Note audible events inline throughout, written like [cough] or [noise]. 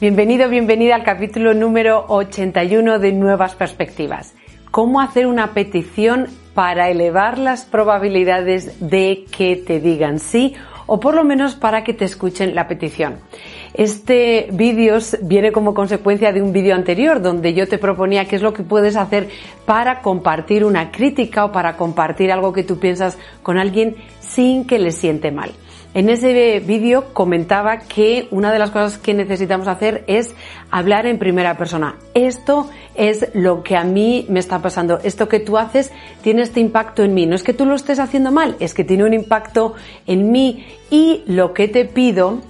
Bienvenido, bienvenida al capítulo número 81 de Nuevas Perspectivas. ¿Cómo hacer una petición para elevar las probabilidades de que te digan sí o por lo menos para que te escuchen la petición? Este vídeo viene como consecuencia de un vídeo anterior donde yo te proponía qué es lo que puedes hacer para compartir una crítica o para compartir algo que tú piensas con alguien sin que le siente mal. En ese vídeo comentaba que una de las cosas que necesitamos hacer es hablar en primera persona. Esto es lo que a mí me está pasando. Esto que tú haces tiene este impacto en mí. No es que tú lo estés haciendo mal, es que tiene un impacto en mí y lo que te pido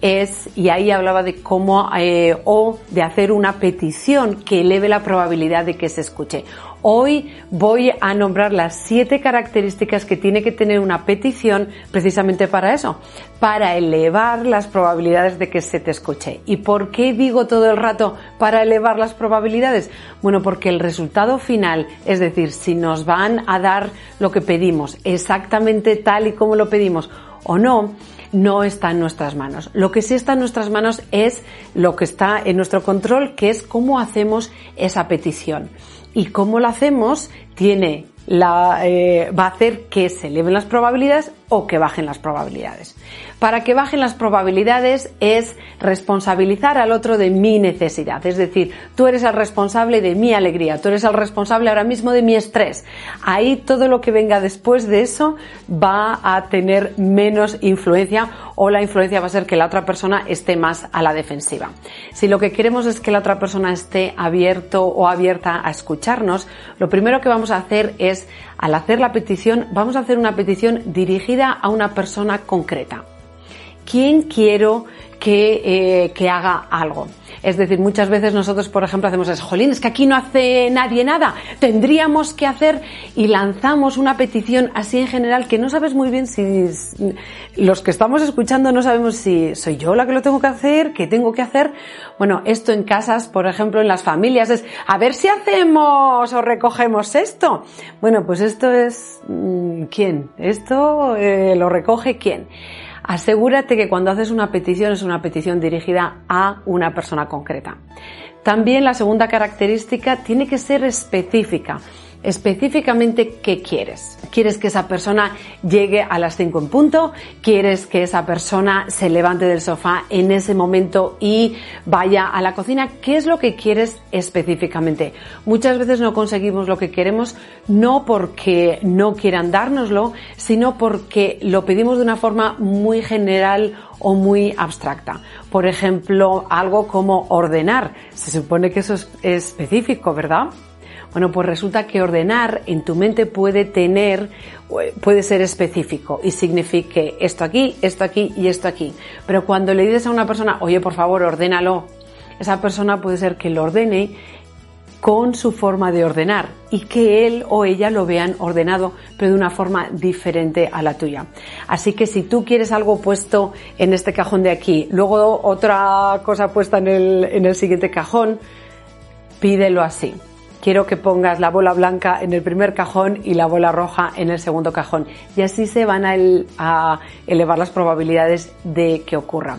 es, y ahí hablaba de cómo, eh, o de hacer una petición que eleve la probabilidad de que se escuche. Hoy voy a nombrar las siete características que tiene que tener una petición precisamente para eso, para elevar las probabilidades de que se te escuche. ¿Y por qué digo todo el rato para elevar las probabilidades? Bueno, porque el resultado final, es decir, si nos van a dar lo que pedimos exactamente tal y como lo pedimos o no, no está en nuestras manos. Lo que sí está en nuestras manos es lo que está en nuestro control, que es cómo hacemos esa petición. Y cómo lo hacemos tiene la, eh, va a hacer que se eleven las probabilidades o que bajen las probabilidades. Para que bajen las probabilidades es responsabilizar al otro de mi necesidad, es decir, tú eres el responsable de mi alegría, tú eres el responsable ahora mismo de mi estrés. Ahí todo lo que venga después de eso va a tener menos influencia o la influencia va a ser que la otra persona esté más a la defensiva. Si lo que queremos es que la otra persona esté abierto o abierta a escucharnos, lo primero que vamos a hacer es, al hacer la petición, vamos a hacer una petición dirigida a una persona concreta. ¿Quién quiero que, eh, que haga algo? Es decir, muchas veces nosotros, por ejemplo, hacemos eso, jolín, es que aquí no hace nadie nada, tendríamos que hacer y lanzamos una petición así en general que no sabes muy bien si los que estamos escuchando no sabemos si soy yo la que lo tengo que hacer, qué tengo que hacer. Bueno, esto en casas, por ejemplo, en las familias es, a ver si hacemos o recogemos esto. Bueno, pues esto es, mm, ¿quién? Esto eh, lo recoge quién. Asegúrate que cuando haces una petición es una petición dirigida a una persona concreta. También la segunda característica tiene que ser específica específicamente qué quieres. ¿Quieres que esa persona llegue a las 5 en punto? ¿Quieres que esa persona se levante del sofá en ese momento y vaya a la cocina? ¿Qué es lo que quieres específicamente? Muchas veces no conseguimos lo que queremos no porque no quieran dárnoslo, sino porque lo pedimos de una forma muy general o muy abstracta. Por ejemplo, algo como ordenar. Se supone que eso es específico, ¿verdad? Bueno, pues resulta que ordenar en tu mente puede tener, puede ser específico y signifique esto aquí, esto aquí y esto aquí. Pero cuando le dices a una persona, oye, por favor, ordénalo, esa persona puede ser que lo ordene con su forma de ordenar y que él o ella lo vean ordenado, pero de una forma diferente a la tuya. Así que si tú quieres algo puesto en este cajón de aquí, luego otra cosa puesta en el, en el siguiente cajón, pídelo así quiero que pongas la bola blanca en el primer cajón y la bola roja en el segundo cajón. Y así se van a, elevar las probabilidades de que ocurra.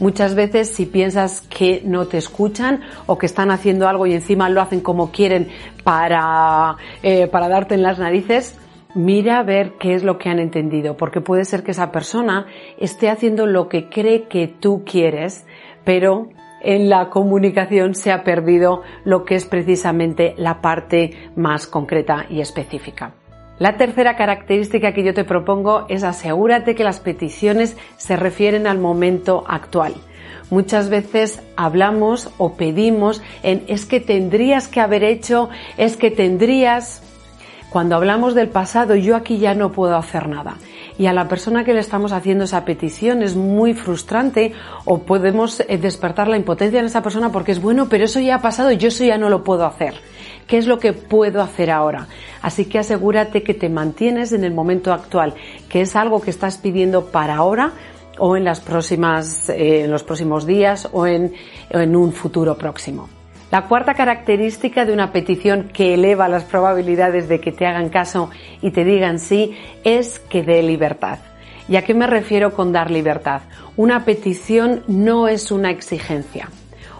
Muchas veces si piensas que no te escuchan o que están haciendo algo y encima lo hacen como quieren para, eh, para darte en las narices, mira a ver qué es lo que han entendido, porque puede ser que esa persona esté haciendo lo que cree que tú quieres, pero en la comunicación se ha perdido lo que es precisamente la parte más concreta y específica. La tercera característica que yo te propongo es asegúrate que las peticiones se refieren al momento actual. Muchas veces hablamos o pedimos en es que tendrías que haber hecho, es que tendrías, Cuando hablamos del pasado, yo aquí ya no puedo hacer nada. Y a la persona que le estamos haciendo esa petición es muy frustrante o podemos eh, despertar la impotencia en esa persona porque es bueno, pero eso ya ha pasado yo eso ya no lo puedo hacer. ¿Qué es lo que puedo hacer ahora? Así que asegúrate que te mantienes en el momento actual, que es algo que estás pidiendo para ahora o en las próximas, eh, en los próximos días o en, en un futuro próximo. La cuarta característica de una petición que eleva las probabilidades de que te hagan caso y te digan sí es que dé libertad. ¿Y a qué me refiero con dar libertad? Una petición no es una exigencia.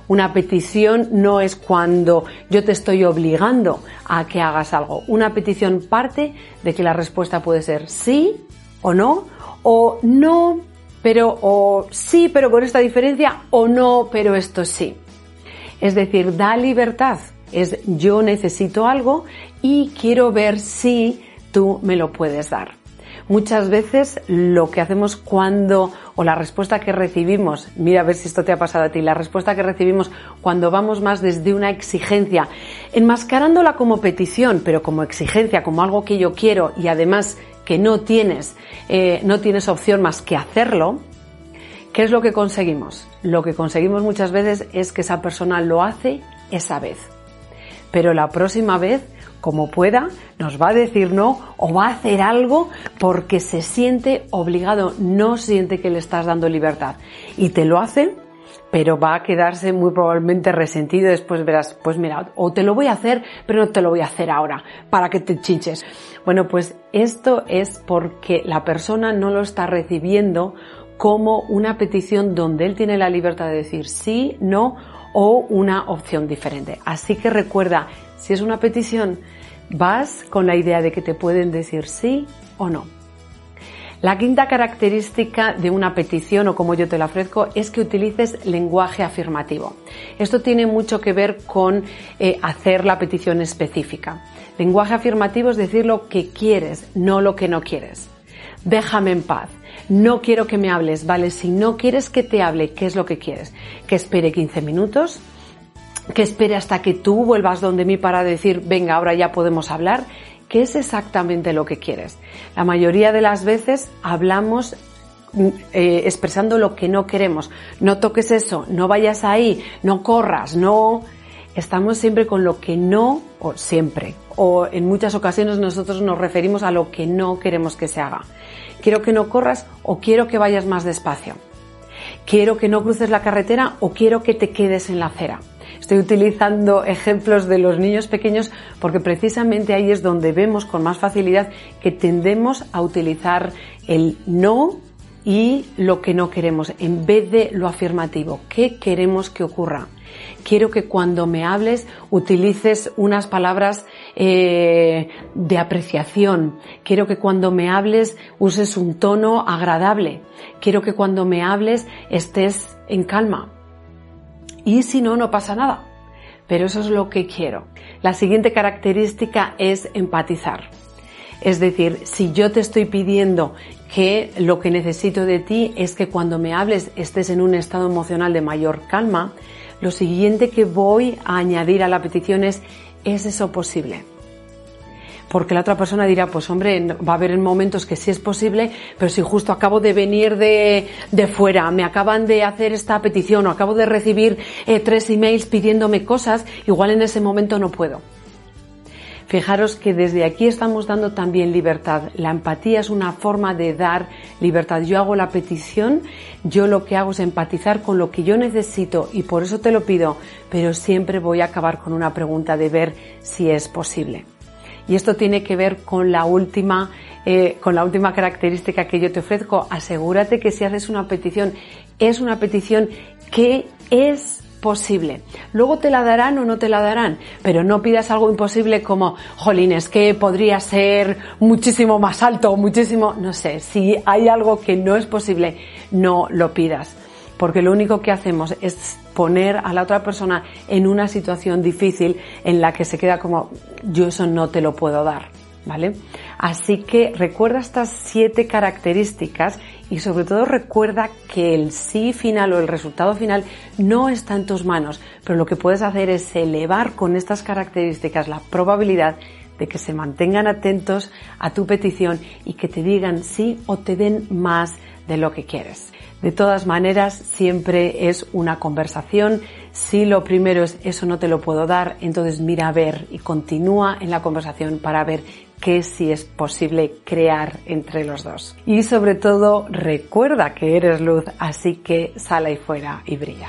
Una petición no es cuando yo te estoy obligando a que hagas algo. Una petición parte de que la respuesta puede ser sí o no, o no, pero, o sí, pero con esta diferencia, o no, pero esto sí. Es decir, da libertad. Es yo necesito algo y quiero ver si tú me lo puedes dar. Muchas veces lo que hacemos cuando, o la respuesta que recibimos, mira a ver si esto te ha pasado a ti, la respuesta que recibimos cuando vamos más desde una exigencia, enmascarándola como petición, pero como exigencia, como algo que yo quiero y además que no tienes, eh, no tienes opción más que hacerlo, ¿Qué es lo que conseguimos? Lo que conseguimos muchas veces es que esa persona lo hace esa vez. Pero la próxima vez, como pueda, nos va a decir no o va a hacer algo porque se siente obligado, no siente que le estás dando libertad. Y te lo hace, pero va a quedarse muy probablemente resentido. Después verás, pues mira, o te lo voy a hacer, pero no te lo voy a hacer ahora, para que te chinches. Bueno, pues esto es porque la persona no lo está recibiendo como una petición donde él tiene la libertad de decir sí, no o una opción diferente. Así que recuerda, si es una petición, vas con la idea de que te pueden decir sí o no. La quinta característica de una petición o como yo te la ofrezco es que utilices lenguaje afirmativo. Esto tiene mucho que ver con eh, hacer la petición específica. Lenguaje afirmativo es decir lo que quieres, no lo que no quieres. Déjame en paz no quiero que me hables, ¿vale? Si no quieres que te hable, ¿qué es lo que quieres? Que espere 15 minutos, que espere hasta que tú vuelvas donde mí para decir, venga, ahora ya podemos hablar. ¿Qué es exactamente lo que quieres? La mayoría de las veces hablamos mm, eh, expresando lo que no queremos. No toques eso, no vayas ahí, no corras, no. Estamos siempre con lo que no, o siempre, o en muchas ocasiones nosotros nos referimos a lo que no queremos que se haga quiero que no corras o quiero que vayas más despacio. Quiero que no cruces la carretera o quiero que te quedes en la acera. Estoy utilizando [laughs] ejemplos de los niños pequeños porque precisamente ahí es donde vemos con más facilidad que tendemos a utilizar el no y lo que no queremos en vez de lo afirmativo. ¿Qué queremos que ocurra? Quiero que cuando me hables utilices unas palabras eh, de apreciación. Quiero que cuando me hables uses un tono agradable. Quiero que cuando me hables estés en calma. Y si no, no pasa nada. Pero eso es lo que quiero. La siguiente característica es empatizar. Es decir, si yo te estoy pidiendo que lo que necesito de ti es que cuando me hables estés en un estado emocional de mayor calma, lo siguiente que voy a añadir a la petición es, ¿es eso posible? Porque la otra persona dirá, pues hombre, va a haber momentos que sí es posible, pero si justo acabo de venir de, de fuera, me acaban de hacer esta petición o acabo de recibir eh, tres emails pidiéndome cosas, igual en ese momento no puedo. Fijaros que desde aquí estamos dando también libertad. La empatía es una forma de dar libertad. Yo hago la petición, yo lo que hago es empatizar con lo que yo necesito y por eso te lo pido, pero siempre voy a acabar con una pregunta de ver si es posible. Y esto tiene que ver con la última, eh, con la última característica que yo te ofrezco. Asegúrate que si haces una petición, es una petición que es posible. Luego te la darán o no te la darán, pero no pidas algo imposible como, jolín, es que podría ser muchísimo más alto, muchísimo, no sé, si hay algo que no es posible, no lo pidas. Porque lo único que hacemos es poner a la otra persona en una situación difícil en la que se queda como, yo eso no te lo puedo dar. ¿Vale? Así que recuerda estas siete características y sobre todo recuerda que el sí final o el resultado final no está en tus manos, pero lo que puedes hacer es elevar con estas características la probabilidad de que se mantengan atentos a tu petición y que te digan sí o te den más de lo que quieres. De todas maneras, siempre es una conversación. Si lo primero es eso no te lo puedo dar, entonces mira a ver y continúa en la conversación para ver qué sí es posible crear entre los dos. Y sobre todo, recuerda que eres luz, así que sal ahí fuera y brilla.